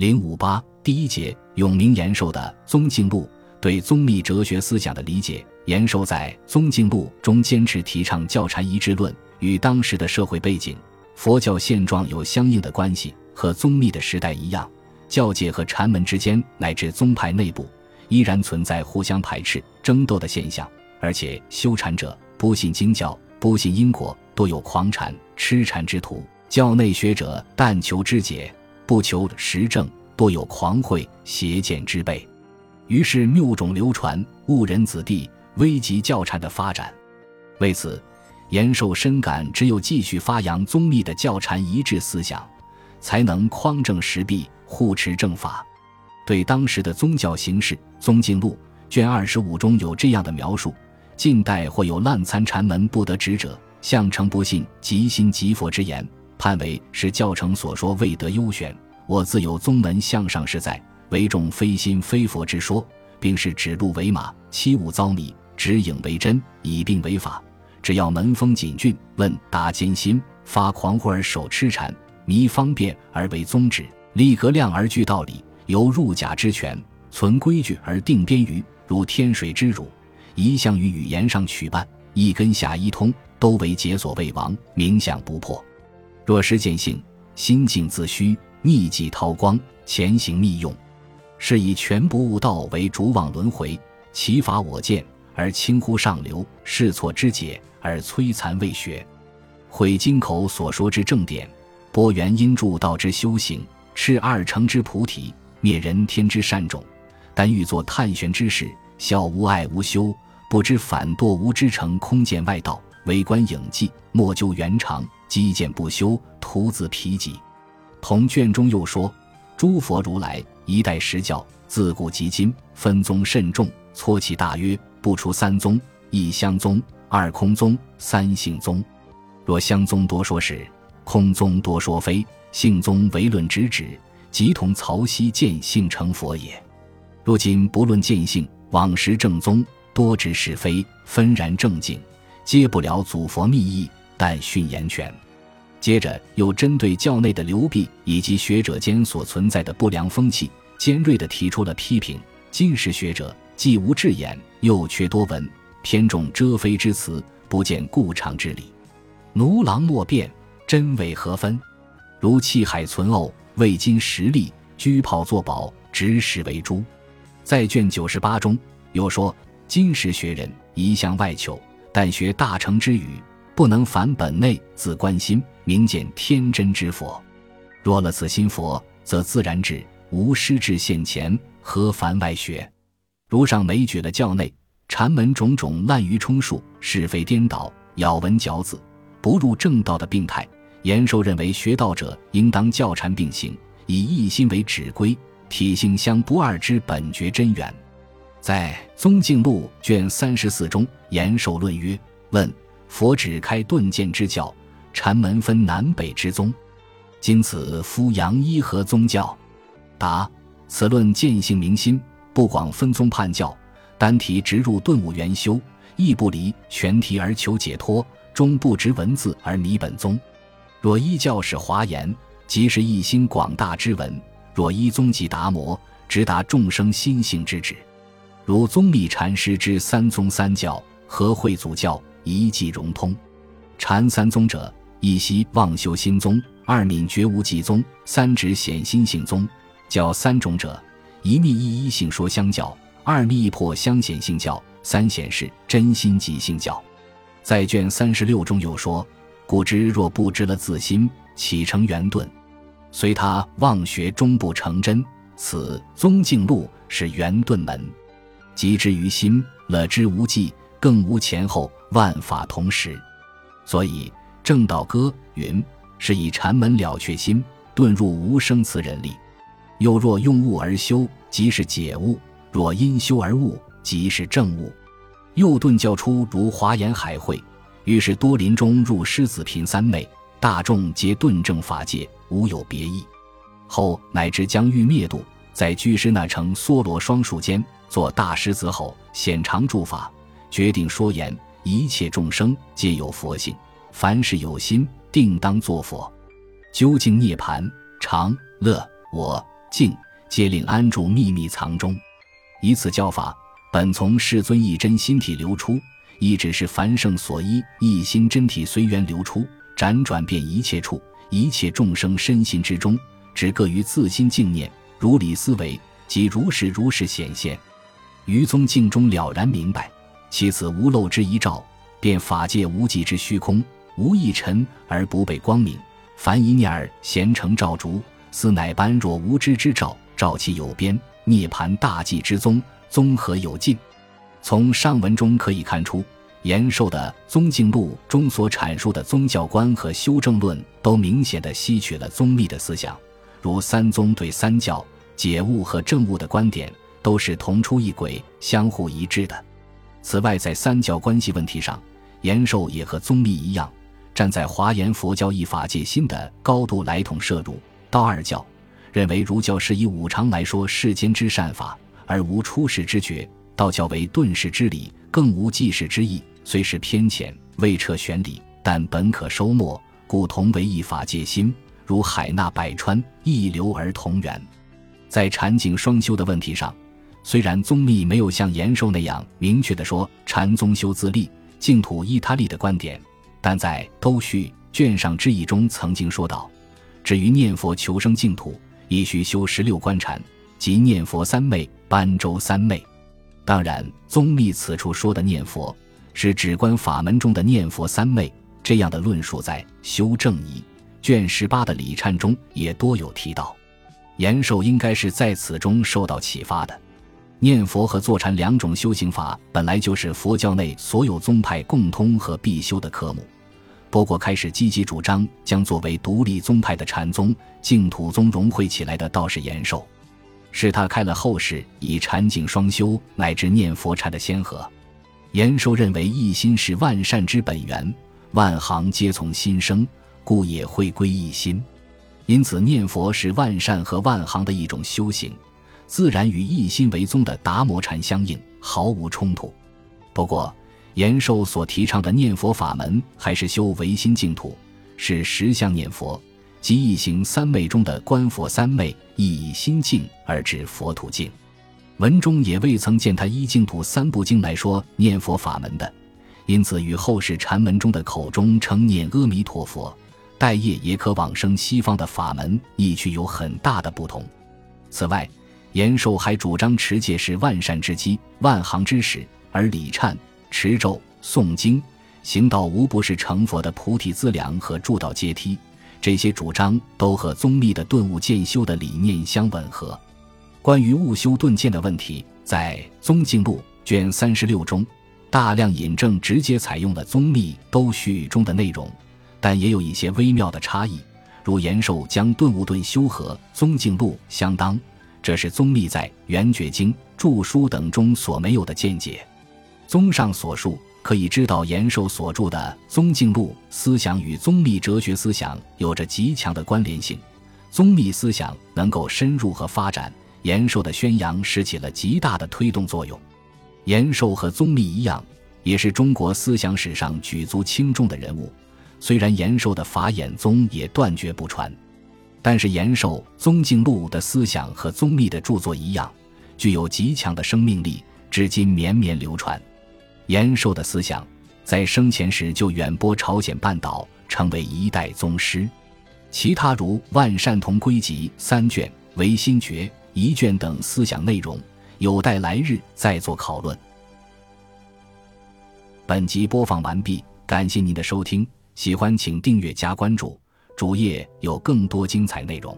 零五八第一节，永明延寿的《宗敬录》对宗密哲学思想的理解。延寿在《宗敬录》中坚持提倡教禅一致论，与当时的社会背景、佛教现状有相应的关系。和宗密的时代一样，教界和禅门之间乃至宗派内部依然存在互相排斥、争斗的现象。而且修禅者不信经教，不信因果，多有狂禅、痴禅之徒；教内学者但求知解，不求实证，多有狂慧、邪见之辈。于是谬种流传，误人子弟，危及教禅的发展。为此，延寿深感，只有继续发扬宗密的教禅一致思想，才能匡正时弊，护持正法。对当时的宗教形势，《宗敬录》卷二十五中有这样的描述。近代或有滥参禅门不得职者，相诚不信，即心即佛之言，判为是教程所说未得优选。我自有宗门向上实在，为众非心非佛之说，并是指鹿为马，欺吾遭迷，指影为真，以病为法。只要门风谨峻，问答艰辛，发狂惑而手痴禅，迷方便而为宗旨，立格量而具道理，由入假之权，存规矩而定边隅，如天水之乳。一向于语言上取办，一根下一通，都为解所谓王，冥想不破。若实见性，心静自虚，秘技韬光，前行密用，是以全不悟道为逐往轮回，其法我见而轻忽上流，试错之解而摧残未学，毁经口所说之正典，播元因助道之修行，斥二乘之菩提，灭人天之善种，但欲作探玄之事。孝无爱无修，不知反堕无知成空见外道，为观影迹，莫究原常，积见不修，徒自疲己。同卷中又说：诸佛如来一代实教，自古及今分宗甚众，撮其大约不出三宗：一相宗，二空宗，三性宗。若相宗多说是，空宗多说非，性宗唯论直指，即同曹溪见性成佛也。如今不论见性。往时正宗多知是非，纷然正经，皆不了祖佛密意，但训言权。接着又针对教内的流弊以及学者间所存在的不良风气，尖锐地提出了批评。今时学者既无智眼，又缺多闻，偏重遮非之词，不见故常之理。奴郎莫辩，真伪何分？如弃海存沤，未经实力，居炮作宝，执石为珠。在卷九十八中有说：“金石学人一向外求，但学大成之语，不能反本内，自关心，明见天真之佛。若了此心佛，则自然智，无师智现前，何凡外学？”如上每举了教内禅门种种滥竽充数、是非颠倒、咬文嚼字、不入正道的病态，延寿认为学道者应当教禅并行，以一心为指归。体性相不二之本觉真源，在《宗敬录》卷三十四中，延寿论曰：“问佛只开顿渐之教，禅门分南北之宗，今此夫扬一何宗教？”答：此论见性明心，不广分宗判教，单提直入顿悟元修，亦不离全题而求解脱，终不执文字而迷本宗。若依教是华严，即是一心广大之文。若依宗即达摩，直达众生心性之旨，如宗密禅师之三宗三教，和会祖教一即融通。禅三宗者：一息望修心宗，二泯觉无极宗，三指显心性宗。教三种者：一密一一性说相教，二密一破相显性教，三显示真心即性教。在卷三十六中有说：故知若不知了自心，岂成圆顿？随他妄学终不成真，此宗敬路是圆顿门，即之于心，了之无迹，更无前后，万法同时。所以正道歌云：是以禅门了却心，顿入无生词人力。又若用物而修，即是解悟；若因修而悟，即是正悟。又顿教出如华严海会，于是多林中入狮子品三昧，大众皆顿正法界。无有别意，后乃至将欲灭度，在居士那城梭罗双树间，做大狮子吼，显长住法，决定说言：一切众生皆有佛性，凡是有心，定当作佛。究竟涅盘、常乐我净，皆令安住秘密藏中。以此教法，本从世尊一真心体流出，亦只是凡圣所依，一心真体随缘流出，辗转遍一切处，一切众生身心之中，只各于自心净念，如理思维，即如实如是显现。于宗静中了然明白，其此无漏之一照，便法界无际之虚空，无一尘而不被光明。凡一念儿咸成照烛，斯乃般若无知之照，照其有边。涅盘大寂之宗，综合有尽。从上文中可以看出，延寿的《宗静录》中所阐述的宗教观和修正论，都明显的吸取了宗密的思想，如三宗对三教解悟和证悟的观点。都是同出一轨、相互一致的。此外，在三教关系问题上，延寿也和宗密一样，站在华严佛教一法界心的高度来统摄入。道二教认为儒教是以五常来说世间之善法，而无出世之觉；道教为顿世之理，更无济世之意。虽是偏浅，未彻玄理，但本可收没，故同为一法界心，如海纳百川，一流而同源。在禅境双修的问题上。虽然宗密没有像延寿那样明确地说禅宗修自立，净土依他立的观点，但在《都序》卷上之意中曾经说道：“至于念佛求生净土，亦须修十六观禅，即念佛三昧、般舟三昧。”当然，宗密此处说的念佛，是指观法门中的念佛三昧。这样的论述在《修正义》卷十八的礼忏中也多有提到。延寿应该是在此中受到启发的。念佛和坐禅两种修行法本来就是佛教内所有宗派共通和必修的科目，不过开始积极主张将作为独立宗派的禅宗净土宗融汇起来的道士延寿，是他开了后世以禅净双修乃至念佛禅的先河。延寿认为一心是万善之本源，万行皆从心生，故也会归一心，因此念佛是万善和万行的一种修行。自然与一心为宗的达摩禅相应，毫无冲突。不过，延寿所提倡的念佛法门还是修唯心净土，是实相念佛，即一行三昧中的观佛三昧，亦以心净而至佛土净。文中也未曾见他依净土三部经来说念佛法门的，因此与后世禅门中的口中称念阿弥陀佛，待业也可往生西方的法门，亦具有很大的不同。此外，延寿还主张持戒是万善之基、万行之始，而礼忏、持咒、诵经、行道无不是成佛的菩提资粮和助道阶梯。这些主张都和宗密的顿悟渐修的理念相吻合。关于悟修顿渐的问题，在《宗静录》卷三十六中，大量引证直接采用了宗密都序中的内容，但也有一些微妙的差异，如延寿将顿悟顿修和《宗静录》相当。这是宗密在《圆觉经》著书等中所没有的见解。综上所述，可以知道延寿所著的《宗静录》思想与宗密哲学思想有着极强的关联性。宗密思想能够深入和发展，延寿的宣扬使起了极大的推动作用。延寿和宗密一样，也是中国思想史上举足轻重的人物。虽然延寿的法眼宗也断绝不传。但是延寿《宗敬录》的思想和宗密的著作一样，具有极强的生命力，至今绵绵流传。延寿的思想在生前时就远播朝鲜半岛，成为一代宗师。其他如《万善同归集》三卷、《唯心诀》一卷等思想内容，有待来日再做讨论。本集播放完毕，感谢您的收听，喜欢请订阅加关注。主页有更多精彩内容。